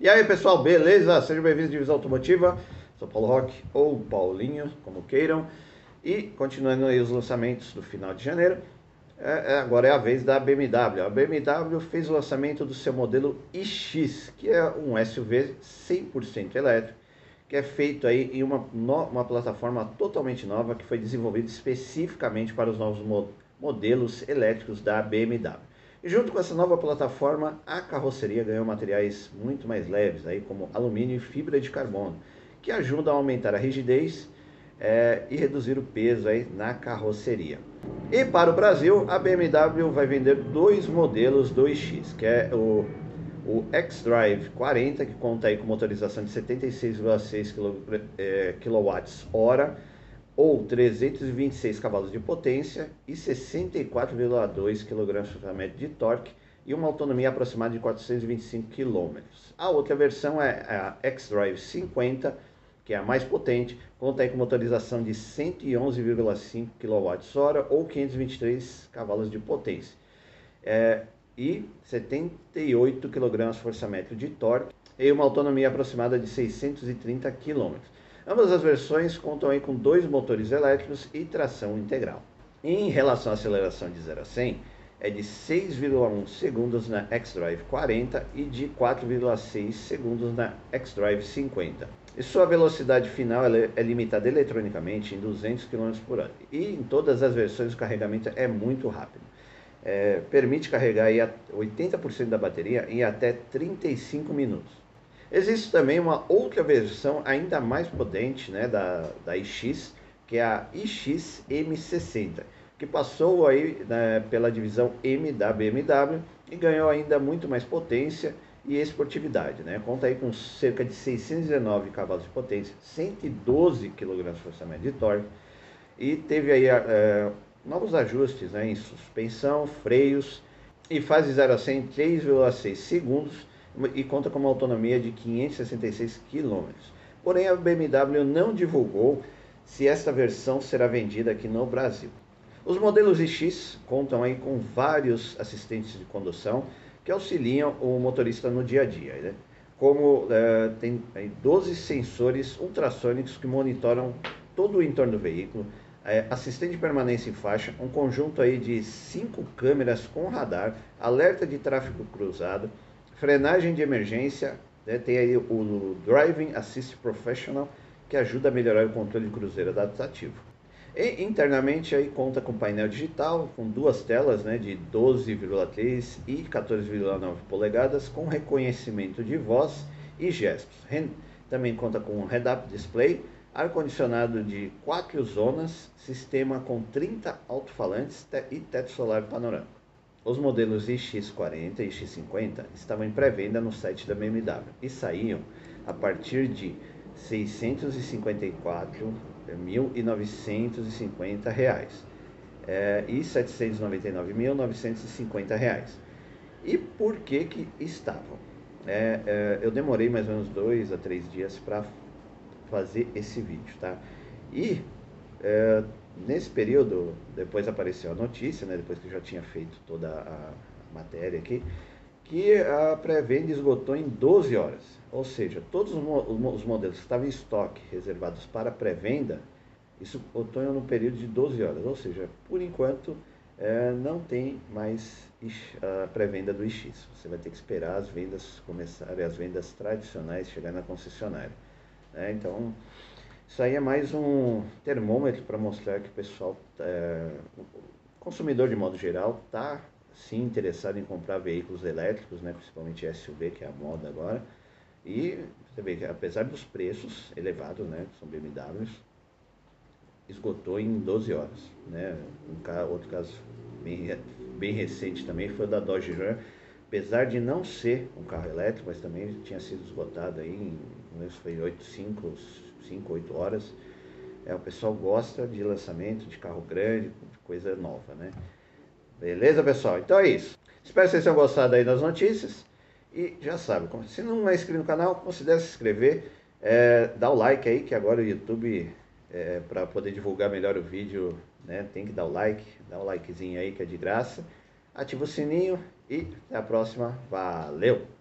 E aí pessoal, beleza? Sejam bem-vindos à Divisão Automotiva. Sou Paulo Roque ou Paulinho, como queiram. E continuando aí os lançamentos do final de janeiro, é, é, agora é a vez da BMW. A BMW fez o lançamento do seu modelo iX, que é um SUV 100% elétrico, que é feito aí em uma, no, uma plataforma totalmente nova que foi desenvolvida especificamente para os novos mo modelos elétricos da BMW. E junto com essa nova plataforma, a carroceria ganhou materiais muito mais leves, aí, como alumínio e fibra de carbono, que ajudam a aumentar a rigidez é, e reduzir o peso aí na carroceria. E para o Brasil, a BMW vai vender dois modelos do iX, que é o, o X-Drive 40, que conta aí com motorização de 76,6 kWh ou 326 cavalos de potência e 64,2 kgfm de torque e uma autonomia aproximada de 425 km. A outra versão é a X-Drive 50, que é a mais potente, conta com motorização de 111,5 kWh ou 523 cavalos de potência é, e 78 kgfm de torque e uma autonomia aproximada de 630 km. Ambas as versões contam aí com dois motores elétricos e tração integral. Em relação à aceleração de 0 a 100, é de 6,1 segundos na xDrive 40 e de 4,6 segundos na xDrive 50. E sua velocidade final é limitada eletronicamente em 200 km por hora. E em todas as versões o carregamento é muito rápido. É, permite carregar 80% da bateria em até 35 minutos. Existe também uma outra versão ainda mais potente né, da, da iX, que é a iX M60, que passou aí né, pela divisão M da BMW e ganhou ainda muito mais potência e esportividade. Né? Conta aí com cerca de 619 cavalos de potência, 112 kgfm de torque e teve aí é, novos ajustes né, em suspensão, freios e faz de 0 a 100 em 3,6 segundos e conta com uma autonomia de 566 km. Porém, a BMW não divulgou se esta versão será vendida aqui no Brasil. Os modelos iX contam aí com vários assistentes de condução que auxiliam o motorista no dia a dia. Né? Como uh, tem 12 sensores ultrassônicos que monitoram todo o entorno do veículo, é, assistente de permanência em faixa, um conjunto aí de cinco câmeras com radar, alerta de tráfego cruzado, Frenagem de emergência, né, tem aí o Driving Assist Professional, que ajuda a melhorar o controle de cruzeiro adaptativo. E internamente aí conta com painel digital, com duas telas né, de 12,3 e 14,9 polegadas, com reconhecimento de voz e gestos. Também conta com um head-up display, ar-condicionado de quatro zonas, sistema com 30 alto-falantes e teto solar panorâmico. Os modelos iX40 e iX50 estavam em pré-venda no site da BMW e saíam a partir de 654.950 reais é, e 799.950 reais. E por que que estavam? É, é, eu demorei mais ou menos dois a três dias para fazer esse vídeo, tá? E é, nesse período, depois apareceu a notícia, né, depois que eu já tinha feito toda a matéria aqui, que a pré-venda esgotou em 12 horas. Ou seja, todos os modelos que estavam em estoque reservados para pré-venda, isso esgotou no período de 12 horas. Ou seja, por enquanto, é, não tem mais a pré-venda do iX. Você vai ter que esperar as vendas começarem, as vendas tradicionais chegarem na concessionária. Né? Então, isso aí é mais um termômetro para mostrar que o pessoal, é, o consumidor de modo geral, está sim interessado em comprar veículos elétricos, né, principalmente SUV, que é a moda agora. E você vê que apesar dos preços elevados, né, que são BMWs, esgotou em 12 horas. Né? Um outro caso bem, bem recente também foi o da Dodge Ram, apesar de não ser um carro elétrico, mas também tinha sido esgotado aí em, foi 8, 5, 5, 8 horas. É, o pessoal gosta de lançamento de carro grande, de coisa nova, né? Beleza, pessoal? Então é isso. Espero que vocês tenham gostado aí das notícias. E já sabe, se não é inscrito no canal, considere se inscrever. É, dá o like aí, que agora o YouTube é, para poder divulgar melhor o vídeo, né, tem que dar o like, dá o likezinho aí que é de graça. Ativa o sininho e até a próxima. Valeu!